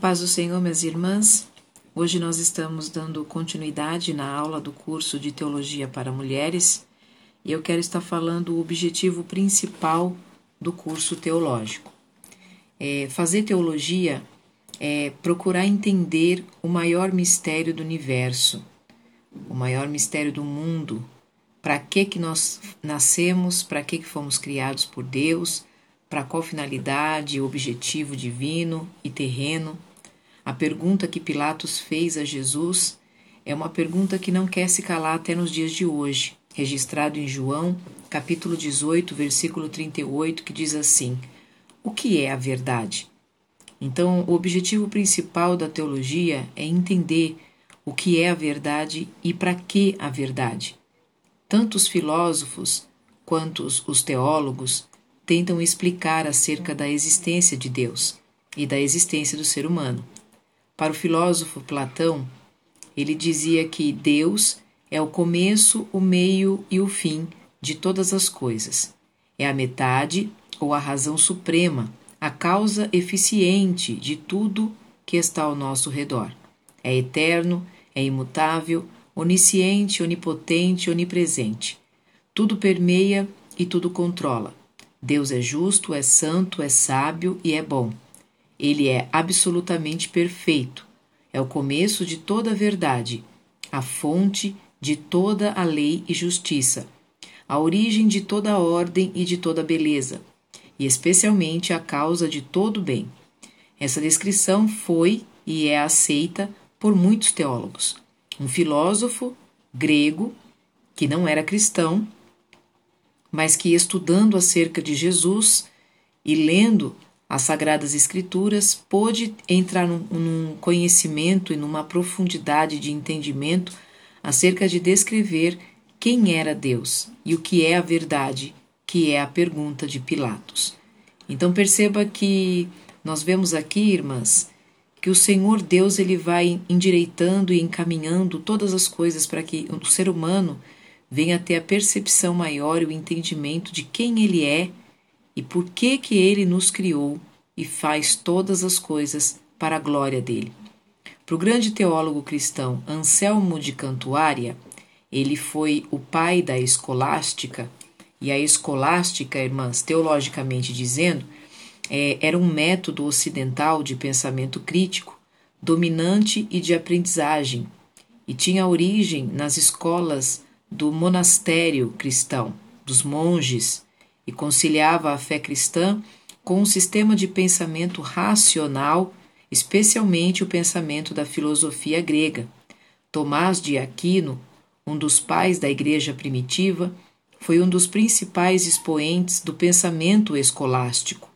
paz do Senhor, minhas irmãs. Hoje nós estamos dando continuidade na aula do curso de Teologia para Mulheres e eu quero estar falando o objetivo principal do curso teológico. É fazer teologia é procurar entender o maior mistério do universo, o maior mistério do mundo, para que que nós nascemos, para que que fomos criados por Deus, para qual finalidade, objetivo divino e terreno. A pergunta que Pilatos fez a Jesus é uma pergunta que não quer se calar até nos dias de hoje, registrado em João, capítulo 18, versículo 38, que diz assim: O que é a verdade? Então, o objetivo principal da teologia é entender o que é a verdade e para que a verdade. Tanto os filósofos quanto os teólogos tentam explicar acerca da existência de Deus e da existência do ser humano. Para o filósofo Platão, ele dizia que Deus é o começo, o meio e o fim de todas as coisas. É a metade ou a razão suprema, a causa eficiente de tudo que está ao nosso redor. É eterno, é imutável, onisciente, onipotente, onipresente. Tudo permeia e tudo controla. Deus é justo, é santo, é sábio e é bom. Ele é absolutamente perfeito. É o começo de toda a verdade, a fonte de toda a lei e justiça, a origem de toda a ordem e de toda a beleza, e especialmente a causa de todo o bem. Essa descrição foi e é aceita por muitos teólogos. Um filósofo grego, que não era cristão, mas que estudando acerca de Jesus e lendo as Sagradas Escrituras, pôde entrar num, num conhecimento e numa profundidade de entendimento acerca de descrever quem era Deus e o que é a verdade, que é a pergunta de Pilatos. Então perceba que nós vemos aqui, irmãs, que o Senhor Deus ele vai endireitando e encaminhando todas as coisas para que o ser humano venha ter a percepção maior e o entendimento de quem Ele é e por que que Ele nos criou e faz todas as coisas para a glória dele. Para o grande teólogo cristão Anselmo de Cantuária, ele foi o pai da escolástica, e a escolástica, irmãs, teologicamente dizendo, é, era um método ocidental de pensamento crítico, dominante e de aprendizagem, e tinha origem nas escolas do monastério cristão, dos monges, e conciliava a fé cristã com um sistema de pensamento racional, especialmente o pensamento da filosofia grega. Tomás de Aquino, um dos pais da igreja primitiva, foi um dos principais expoentes do pensamento escolástico.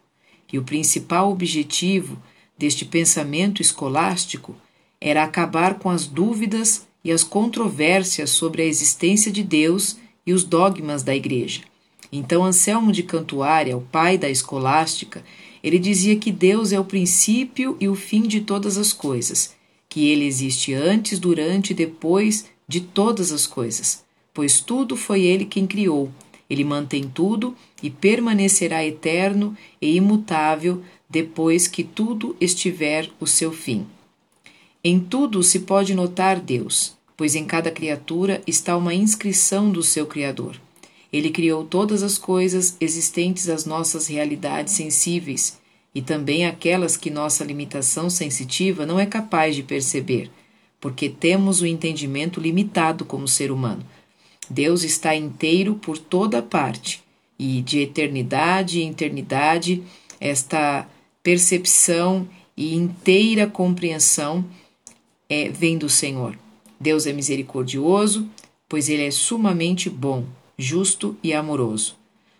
E o principal objetivo deste pensamento escolástico era acabar com as dúvidas e as controvérsias sobre a existência de Deus e os dogmas da Igreja. Então, Anselmo de Cantuária, o pai da escolástica, ele dizia que Deus é o princípio e o fim de todas as coisas, que ele existe antes, durante e depois de todas as coisas, pois tudo foi ele quem criou. Ele mantém tudo e permanecerá eterno e imutável depois que tudo estiver o seu fim. Em tudo se pode notar Deus, pois em cada criatura está uma inscrição do seu Criador. Ele criou todas as coisas existentes às nossas realidades sensíveis e também aquelas que nossa limitação sensitiva não é capaz de perceber, porque temos o entendimento limitado como ser humano. Deus está inteiro por toda parte e de eternidade em eternidade esta percepção e inteira compreensão é, vem do Senhor. Deus é misericordioso, pois ele é sumamente bom, justo e amoroso.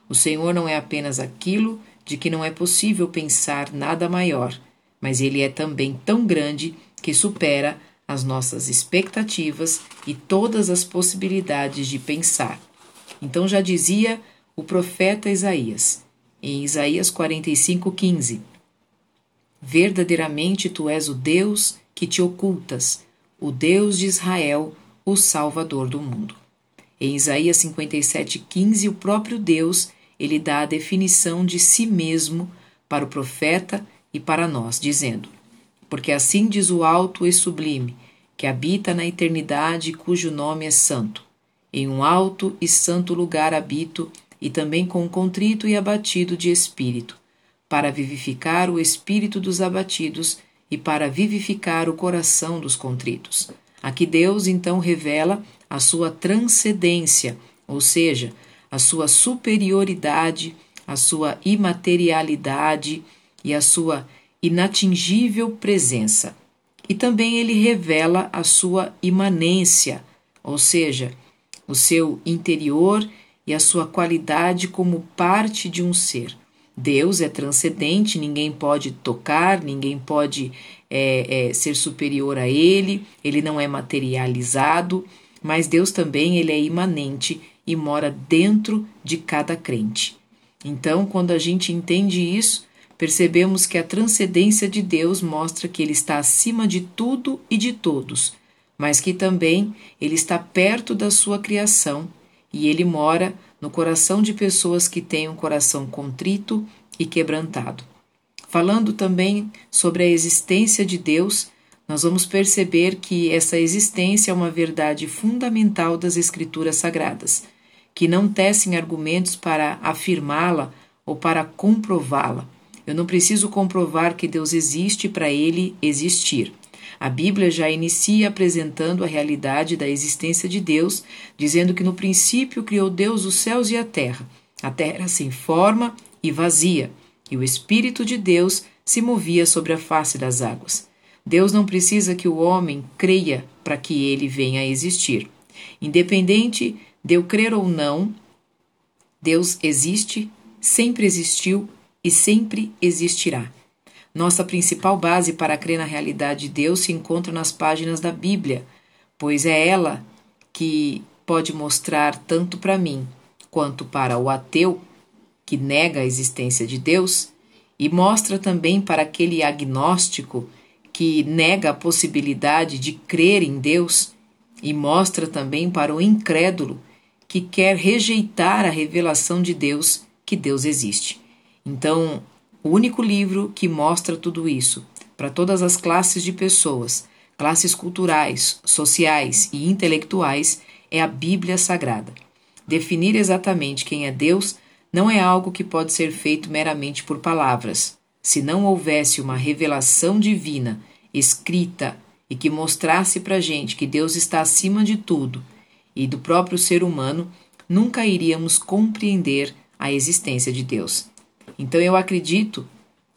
O Senhor não é apenas aquilo de que não é possível pensar nada maior, mas ele é também tão grande que supera as nossas expectativas e todas as possibilidades de pensar. Então já dizia o profeta Isaías, em Isaías 45:15: Verdadeiramente tu és o Deus que te ocultas, o Deus de Israel, o Salvador do mundo. Em Isaías 57:15, o próprio Deus, ele dá a definição de si mesmo para o profeta e para nós, dizendo: porque assim diz o alto e sublime, que habita na eternidade cujo nome é santo. Em um alto e santo lugar habito, e também com contrito e abatido de espírito, para vivificar o espírito dos abatidos e para vivificar o coração dos contritos. Aqui Deus então revela a sua transcendência, ou seja, a sua superioridade, a sua imaterialidade e a sua inatingível presença. E também ele revela a sua imanência, ou seja, o seu interior e a sua qualidade como parte de um ser. Deus é transcendente, ninguém pode tocar, ninguém pode é, é, ser superior a ele, ele não é materializado, mas Deus também ele é imanente e mora dentro de cada crente. Então, quando a gente entende isso, percebemos que a transcendência de Deus mostra que ele está acima de tudo e de todos, mas que também ele está perto da sua criação e ele mora no coração de pessoas que têm um coração contrito e quebrantado. Falando também sobre a existência de Deus, nós vamos perceber que essa existência é uma verdade fundamental das Escrituras Sagradas, que não tecem argumentos para afirmá-la ou para comprová-la. Eu não preciso comprovar que Deus existe para ele existir. A Bíblia já inicia apresentando a realidade da existência de Deus, dizendo que no princípio criou Deus os céus e a terra. A terra sem forma e vazia, e o Espírito de Deus se movia sobre a face das águas. Deus não precisa que o homem creia para que ele venha a existir. Independente de eu crer ou não, Deus existe, sempre existiu e sempre existirá. Nossa principal base para crer na realidade de Deus se encontra nas páginas da Bíblia, pois é ela que pode mostrar tanto para mim quanto para o ateu que nega a existência de Deus e mostra também para aquele agnóstico que nega a possibilidade de crer em Deus e mostra também para o incrédulo que quer rejeitar a revelação de Deus que Deus existe. Então, o único livro que mostra tudo isso para todas as classes de pessoas, classes culturais, sociais e intelectuais, é a Bíblia Sagrada. Definir exatamente quem é Deus não é algo que pode ser feito meramente por palavras. Se não houvesse uma revelação divina escrita e que mostrasse para a gente que Deus está acima de tudo e do próprio ser humano, nunca iríamos compreender a existência de Deus. Então eu acredito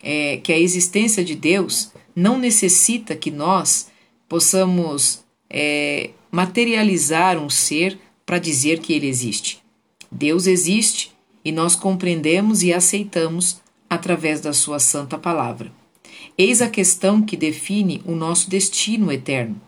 é, que a existência de Deus não necessita que nós possamos é, materializar um ser para dizer que ele existe. Deus existe e nós compreendemos e aceitamos através da Sua santa palavra. Eis a questão que define o nosso destino eterno.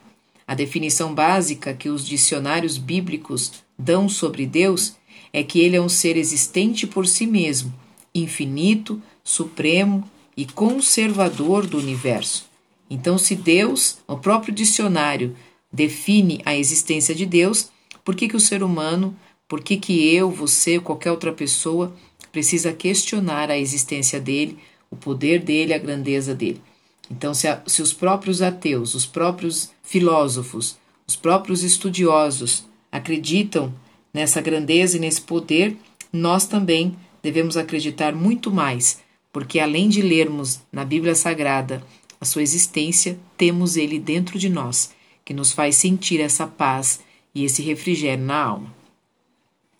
A definição básica que os dicionários bíblicos dão sobre Deus é que ele é um ser existente por si mesmo infinito, supremo e conservador do universo. Então, se Deus, o próprio dicionário, define a existência de Deus, por que, que o ser humano, por que, que eu, você, qualquer outra pessoa precisa questionar a existência dele, o poder dele, a grandeza dele? Então, se, a, se os próprios ateus, os próprios filósofos, os próprios estudiosos acreditam nessa grandeza e nesse poder, nós também devemos acreditar muito mais, porque além de lermos na Bíblia Sagrada a sua existência, temos ele dentro de nós, que nos faz sentir essa paz e esse refrigério na alma.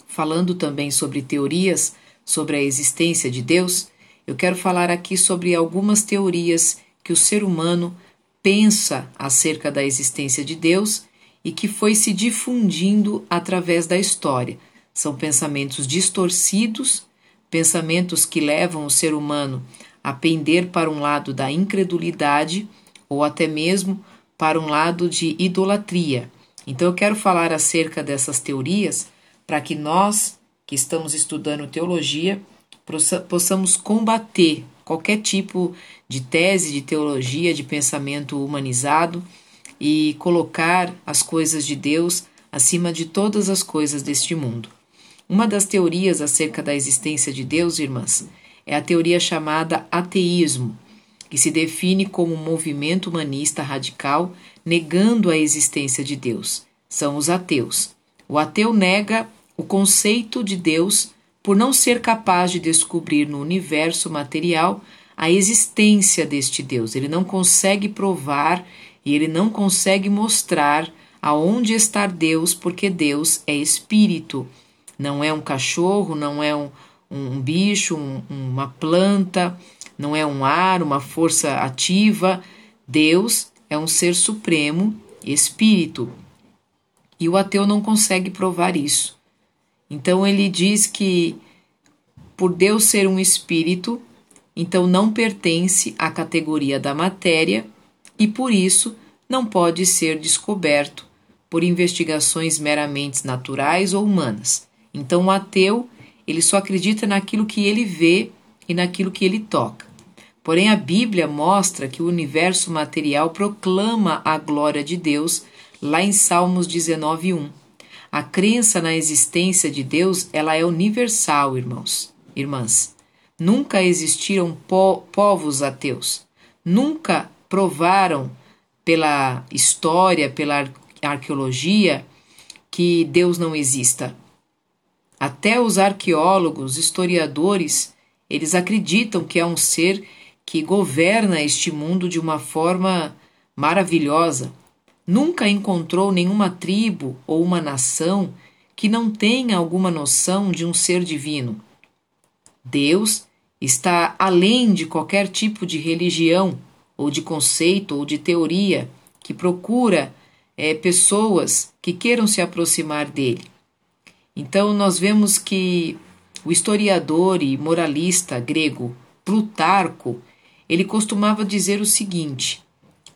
Falando também sobre teorias sobre a existência de Deus, eu quero falar aqui sobre algumas teorias que o ser humano pensa acerca da existência de Deus e que foi se difundindo através da história. São pensamentos distorcidos pensamentos que levam o ser humano a pender para um lado da incredulidade ou até mesmo para um lado de idolatria. Então eu quero falar acerca dessas teorias para que nós, que estamos estudando teologia, possamos combater qualquer tipo de tese de teologia, de pensamento humanizado e colocar as coisas de Deus acima de todas as coisas deste mundo. Uma das teorias acerca da existência de Deus, irmãs, é a teoria chamada ateísmo. que se define como um movimento humanista radical negando a existência de Deus. São os ateus. O ateu nega o conceito de Deus por não ser capaz de descobrir no universo material a existência deste Deus. Ele não consegue provar e ele não consegue mostrar aonde está Deus, porque Deus é espírito. Não é um cachorro, não é um, um bicho, um, uma planta, não é um ar, uma força ativa. Deus é um ser supremo, espírito. E o ateu não consegue provar isso. Então ele diz que por Deus ser um espírito, então não pertence à categoria da matéria e por isso não pode ser descoberto por investigações meramente naturais ou humanas. Então o ateu, ele só acredita naquilo que ele vê e naquilo que ele toca. Porém a Bíblia mostra que o universo material proclama a glória de Deus lá em Salmos 19:1. A crença na existência de Deus, ela é universal, irmãos, irmãs. Nunca existiram po povos ateus. Nunca provaram pela história, pela arqueologia, que Deus não exista. Até os arqueólogos, historiadores, eles acreditam que é um ser que governa este mundo de uma forma maravilhosa, nunca encontrou nenhuma tribo ou uma nação que não tenha alguma noção de um ser divino. Deus está além de qualquer tipo de religião, ou de conceito, ou de teoria que procura é, pessoas que queiram se aproximar dele. Então, nós vemos que o historiador e moralista grego Plutarco ele costumava dizer o seguinte: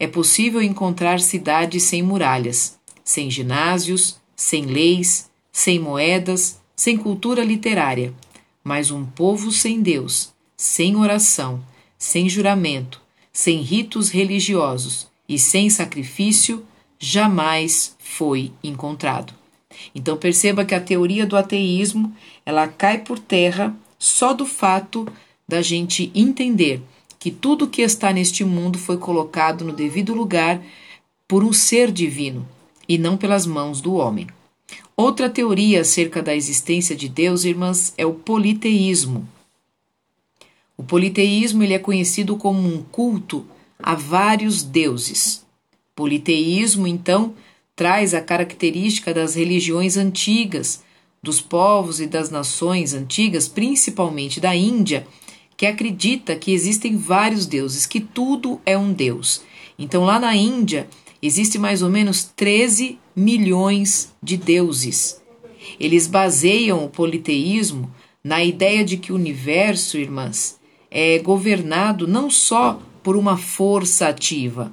é possível encontrar cidades sem muralhas, sem ginásios, sem leis, sem moedas, sem cultura literária, mas um povo sem Deus, sem oração, sem juramento, sem ritos religiosos e sem sacrifício, jamais foi encontrado. Então perceba que a teoria do ateísmo, ela cai por terra só do fato da gente entender que tudo que está neste mundo foi colocado no devido lugar por um ser divino e não pelas mãos do homem. Outra teoria acerca da existência de Deus, irmãs, é o politeísmo. O politeísmo ele é conhecido como um culto a vários deuses. Politeísmo, então, traz a característica das religiões antigas, dos povos e das nações antigas, principalmente da Índia, que acredita que existem vários deuses, que tudo é um deus. Então, lá na Índia, existe mais ou menos 13 milhões de deuses. Eles baseiam o politeísmo na ideia de que o universo, irmãs, é governado não só por uma força ativa,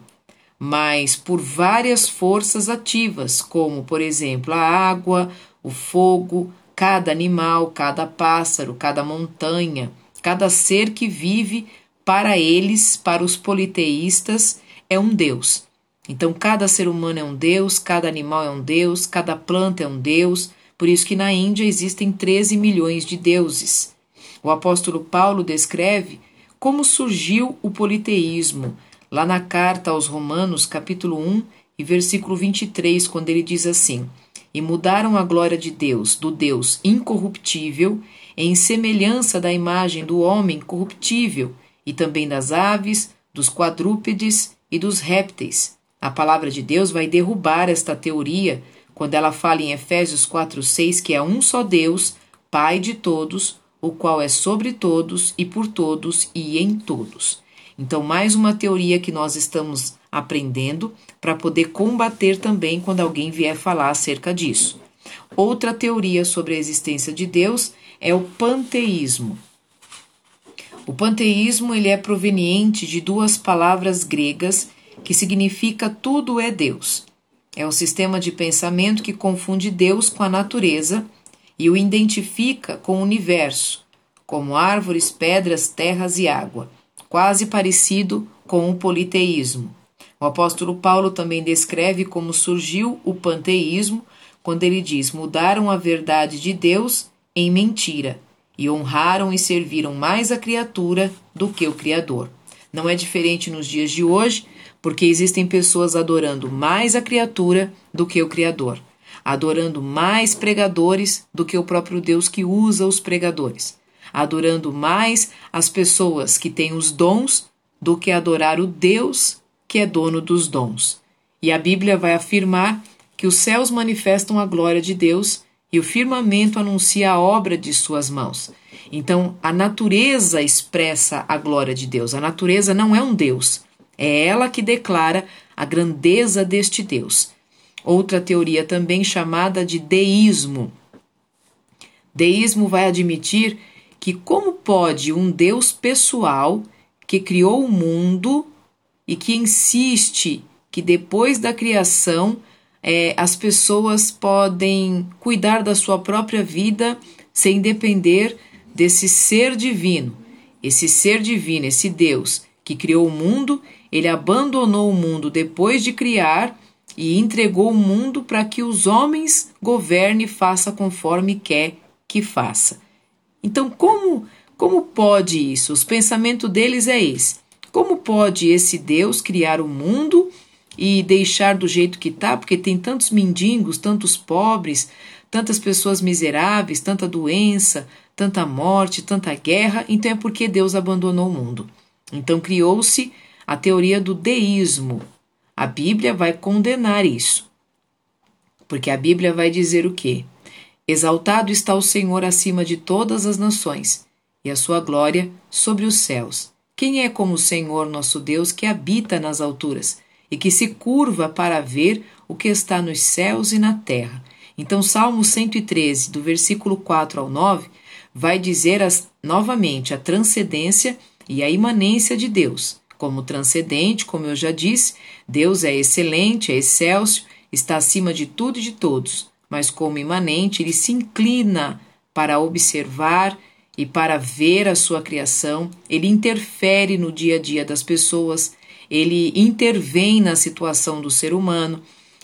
mas por várias forças ativas, como, por exemplo, a água, o fogo, cada animal, cada pássaro, cada montanha, Cada ser que vive para eles, para os politeístas, é um Deus. Então, cada ser humano é um Deus, cada animal é um Deus, cada planta é um Deus. Por isso que na Índia existem 13 milhões de deuses. O apóstolo Paulo descreve como surgiu o politeísmo, lá na carta aos Romanos, capítulo 1 e versículo 23, quando ele diz assim: E mudaram a glória de Deus, do Deus incorruptível, em semelhança da imagem do homem corruptível, e também das aves, dos quadrúpedes e dos répteis. A palavra de Deus vai derrubar esta teoria quando ela fala em Efésios 4:6 que é um só Deus, Pai de todos, o qual é sobre todos e por todos e em todos. Então, mais uma teoria que nós estamos aprendendo para poder combater também quando alguém vier falar acerca disso. Outra teoria sobre a existência de Deus é o panteísmo. O panteísmo ele é proveniente de duas palavras gregas que significa tudo é Deus. É um sistema de pensamento que confunde Deus com a natureza e o identifica com o universo, como árvores, pedras, terras e água, quase parecido com o politeísmo. O apóstolo Paulo também descreve como surgiu o panteísmo quando ele diz: mudaram a verdade de Deus em mentira, e honraram e serviram mais a criatura do que o Criador. Não é diferente nos dias de hoje, porque existem pessoas adorando mais a criatura do que o Criador, adorando mais pregadores do que o próprio Deus que usa os pregadores, adorando mais as pessoas que têm os dons do que adorar o Deus que é dono dos dons. E a Bíblia vai afirmar que os céus manifestam a glória de Deus e o firmamento anuncia a obra de suas mãos. Então, a natureza expressa a glória de Deus. A natureza não é um Deus, é ela que declara a grandeza deste Deus. Outra teoria também chamada de deísmo. Deísmo vai admitir que como pode um Deus pessoal que criou o mundo e que insiste que depois da criação é, as pessoas podem cuidar da sua própria vida sem depender desse ser divino. Esse ser divino, esse Deus que criou o mundo, ele abandonou o mundo depois de criar e entregou o mundo para que os homens governe e faça conforme quer que faça. Então, como como pode isso? Os pensamentos deles é esse. Como pode esse Deus criar o mundo e deixar do jeito que está, porque tem tantos mendigos, tantos pobres, tantas pessoas miseráveis, tanta doença, tanta morte, tanta guerra, então é porque Deus abandonou o mundo. Então criou-se a teoria do deísmo. A Bíblia vai condenar isso. Porque a Bíblia vai dizer o quê? Exaltado está o Senhor acima de todas as nações, e a sua glória sobre os céus. Quem é como o Senhor nosso Deus que habita nas alturas? E que se curva para ver o que está nos céus e na terra. Então, Salmo 113, do versículo 4 ao 9, vai dizer as, novamente a transcendência e a imanência de Deus. Como transcendente, como eu já disse, Deus é excelente, é excelso, está acima de tudo e de todos, mas como imanente, ele se inclina para observar e para ver a sua criação, ele interfere no dia a dia das pessoas, ele intervém na situação do ser humano,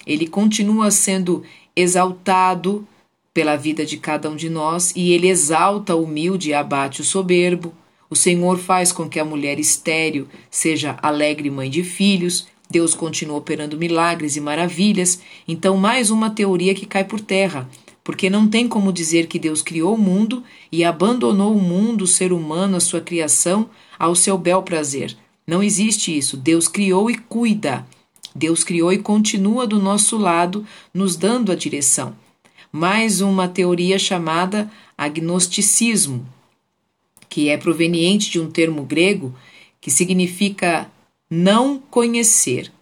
ele continua sendo exaltado pela vida de cada um de nós e ele exalta o humilde e abate o soberbo. O Senhor faz com que a mulher estéril seja alegre mãe de filhos. Deus continua operando milagres e maravilhas. Então, mais uma teoria que cai por terra, porque não tem como dizer que Deus criou o mundo e abandonou o mundo, o ser humano, a sua criação, ao seu bel prazer. Não existe isso. Deus criou e cuida. Deus criou e continua do nosso lado, nos dando a direção. Mais uma teoria chamada agnosticismo, que é proveniente de um termo grego que significa não conhecer.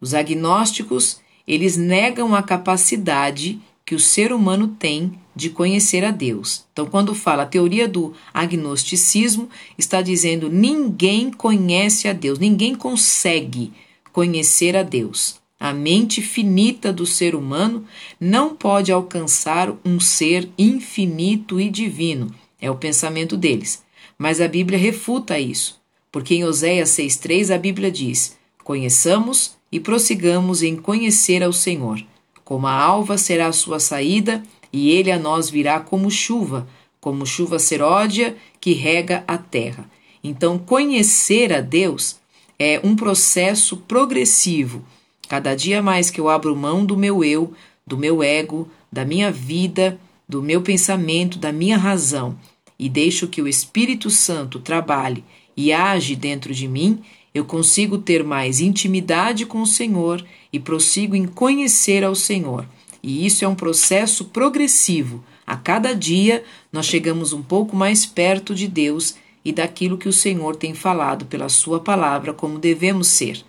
Os agnósticos, eles negam a capacidade que o ser humano tem de conhecer a Deus. Então, quando fala a teoria do agnosticismo, está dizendo ninguém conhece a Deus, ninguém consegue conhecer a Deus. A mente finita do ser humano não pode alcançar um ser infinito e divino. É o pensamento deles. Mas a Bíblia refuta isso, porque em Oséias 6,3 a Bíblia diz: Conheçamos e prossigamos em conhecer ao Senhor. Como a alva será a sua saída, e ele a nós virá como chuva, como chuva seródia que rega a terra. Então, conhecer a Deus é um processo progressivo. Cada dia mais que eu abro mão do meu eu, do meu ego, da minha vida, do meu pensamento, da minha razão, e deixo que o Espírito Santo trabalhe e age dentro de mim, eu consigo ter mais intimidade com o Senhor e prossigo em conhecer ao Senhor. E isso é um processo progressivo. A cada dia nós chegamos um pouco mais perto de Deus e daquilo que o Senhor tem falado pela Sua palavra como devemos ser.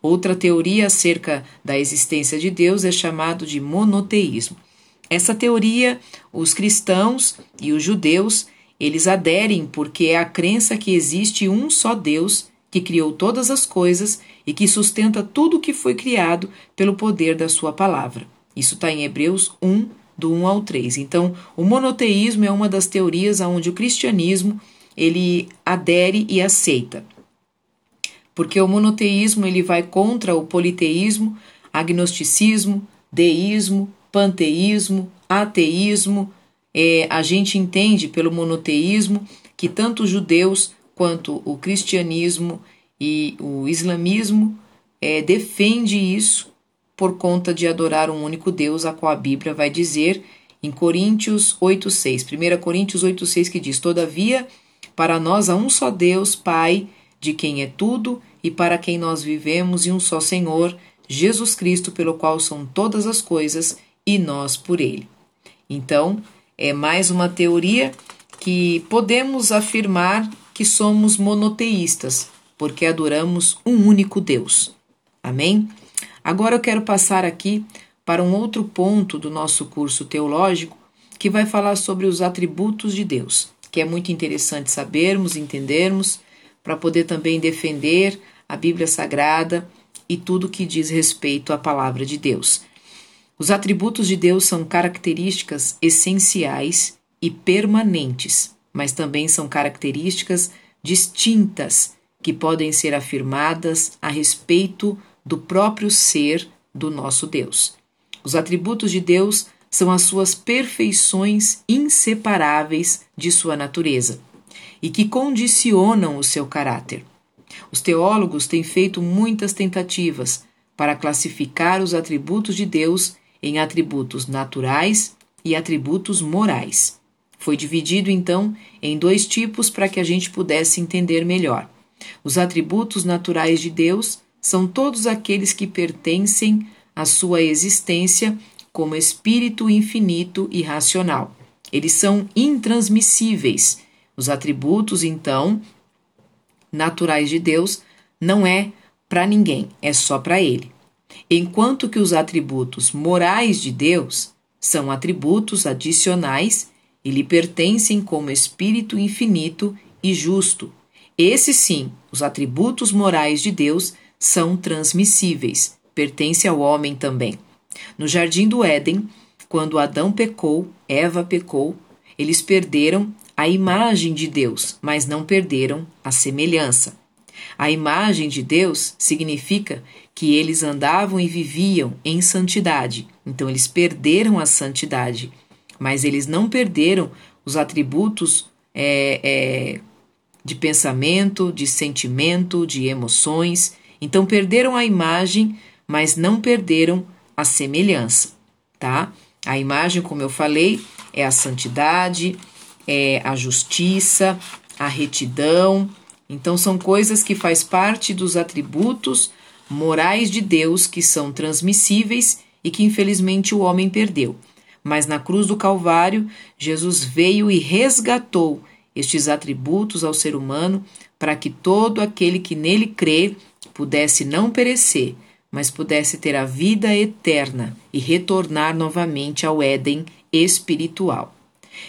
Outra teoria acerca da existência de Deus é chamado de monoteísmo. Essa teoria, os cristãos e os judeus, eles aderem porque é a crença que existe um só Deus que criou todas as coisas e que sustenta tudo o que foi criado pelo poder da sua palavra. Isso está em Hebreus 1, do 1 ao 3. Então, o monoteísmo é uma das teorias onde o cristianismo ele adere e aceita. Porque o monoteísmo ele vai contra o politeísmo, agnosticismo, deísmo, panteísmo, ateísmo. É, a gente entende pelo monoteísmo que tanto os judeus quanto o cristianismo e o islamismo é, defende isso por conta de adorar um único Deus, a qual a Bíblia vai dizer em Coríntios 8,6. 1 Coríntios 8,6 que diz: Todavia, para nós há um só Deus, Pai, de quem é tudo e para quem nós vivemos, e um só Senhor, Jesus Cristo, pelo qual são todas as coisas e nós por ele. Então, é mais uma teoria que podemos afirmar que somos monoteístas, porque adoramos um único Deus. Amém? Agora eu quero passar aqui para um outro ponto do nosso curso teológico que vai falar sobre os atributos de Deus, que é muito interessante sabermos, entendermos, para poder também defender a Bíblia Sagrada e tudo que diz respeito à palavra de Deus. Os atributos de Deus são características essenciais e permanentes, mas também são características distintas que podem ser afirmadas a respeito do próprio ser do nosso Deus. Os atributos de Deus são as suas perfeições inseparáveis de sua natureza e que condicionam o seu caráter. Os teólogos têm feito muitas tentativas para classificar os atributos de Deus em atributos naturais e atributos morais. Foi dividido então em dois tipos para que a gente pudesse entender melhor. Os atributos naturais de Deus são todos aqueles que pertencem à sua existência como espírito infinito e racional. Eles são intransmissíveis. Os atributos, então, naturais de Deus não é para ninguém, é só para ele. Enquanto que os atributos morais de Deus são atributos adicionais e lhe pertencem como espírito infinito e justo. Esses sim, os atributos morais de Deus são transmissíveis, pertence ao homem também. No jardim do Éden, quando Adão pecou, Eva pecou, eles perderam a imagem de Deus, mas não perderam a semelhança. A imagem de Deus significa que eles andavam e viviam em santidade, então eles perderam a santidade, mas eles não perderam os atributos é, é, de pensamento, de sentimento, de emoções. Então perderam a imagem, mas não perderam a semelhança, tá? A imagem, como eu falei, é a santidade, é a justiça, a retidão. Então são coisas que faz parte dos atributos morais de Deus que são transmissíveis e que infelizmente o homem perdeu. Mas na cruz do Calvário, Jesus veio e resgatou estes atributos ao ser humano para que todo aquele que nele crê pudesse não perecer, mas pudesse ter a vida eterna e retornar novamente ao Éden espiritual.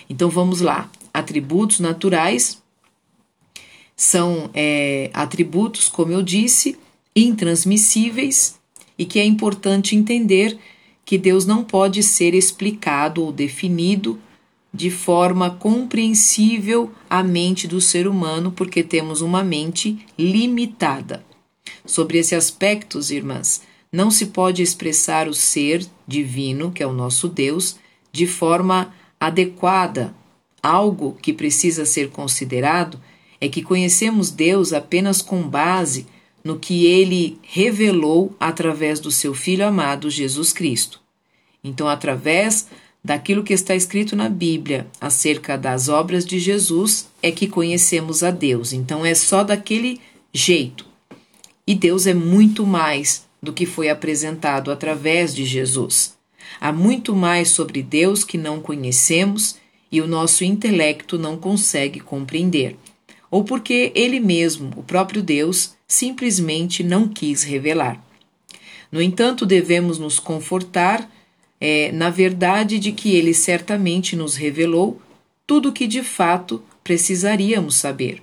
Então vamos lá. Atributos naturais são é, atributos, como eu disse, intransmissíveis e que é importante entender que Deus não pode ser explicado ou definido de forma compreensível à mente do ser humano, porque temos uma mente limitada. Sobre esse aspecto, irmãs, não se pode expressar o ser divino, que é o nosso Deus, de forma adequada. Algo que precisa ser considerado é que conhecemos Deus apenas com base no que ele revelou através do seu Filho amado Jesus Cristo. Então, através daquilo que está escrito na Bíblia acerca das obras de Jesus, é que conhecemos a Deus. Então, é só daquele jeito. E Deus é muito mais do que foi apresentado através de Jesus. Há muito mais sobre Deus que não conhecemos e o nosso intelecto não consegue compreender, ou porque Ele mesmo, o próprio Deus, simplesmente não quis revelar. No entanto, devemos nos confortar é, na verdade de que ele certamente nos revelou tudo o que de fato precisaríamos saber.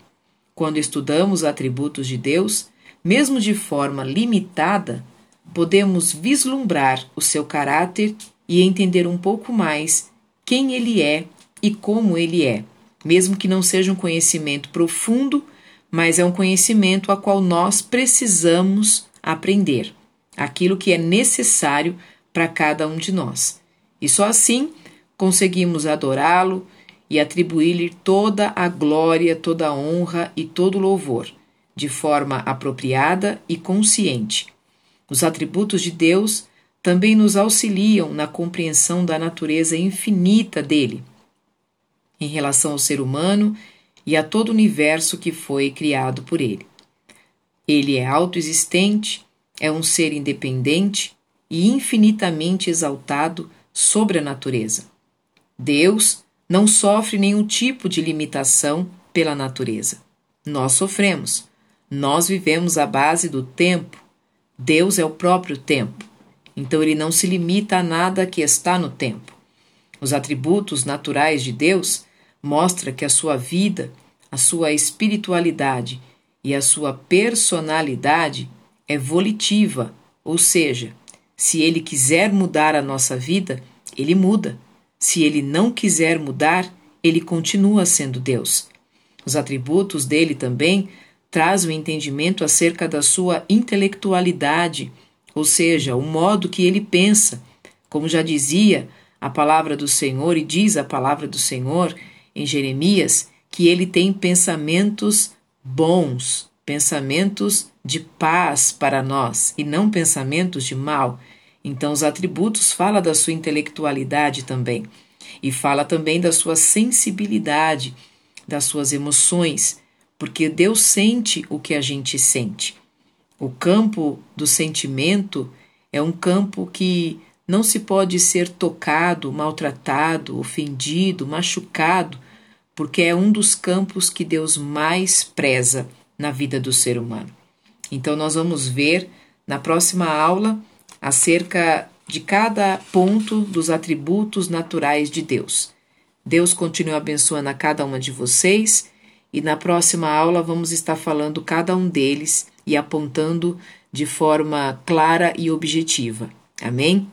Quando estudamos atributos de Deus, mesmo de forma limitada, podemos vislumbrar o seu caráter e entender um pouco mais quem ele é e como ele é, mesmo que não seja um conhecimento profundo mas é um conhecimento a qual nós precisamos aprender, aquilo que é necessário para cada um de nós. E só assim conseguimos adorá-lo e atribuir-lhe toda a glória, toda a honra e todo o louvor. de forma apropriada e consciente. Os atributos de Deus também nos auxiliam na compreensão da natureza infinita dele, em relação ao ser humano e a todo o universo que foi criado por ele. Ele é autoexistente, é um ser independente e infinitamente exaltado sobre a natureza. Deus não sofre nenhum tipo de limitação pela natureza. Nós sofremos. Nós vivemos à base do tempo. Deus é o próprio tempo. Então ele não se limita a nada que está no tempo. Os atributos naturais de Deus mostram que a sua vida, a sua espiritualidade e a sua personalidade é volitiva, ou seja, se ele quiser mudar a nossa vida, ele muda. Se ele não quiser mudar, ele continua sendo Deus. Os atributos dele também trazem o entendimento acerca da sua intelectualidade, ou seja, o modo que ele pensa. Como já dizia a palavra do Senhor e diz a palavra do Senhor em Jeremias, que ele tem pensamentos bons, pensamentos de paz para nós e não pensamentos de mal. Então, os atributos fala da sua intelectualidade também e fala também da sua sensibilidade, das suas emoções, porque Deus sente o que a gente sente. O campo do sentimento é um campo que não se pode ser tocado, maltratado, ofendido, machucado, porque é um dos campos que Deus mais preza na vida do ser humano. Então, nós vamos ver na próxima aula acerca de cada ponto dos atributos naturais de Deus. Deus continue abençoando a cada uma de vocês e na próxima aula vamos estar falando cada um deles e apontando de forma clara e objetiva. Amém?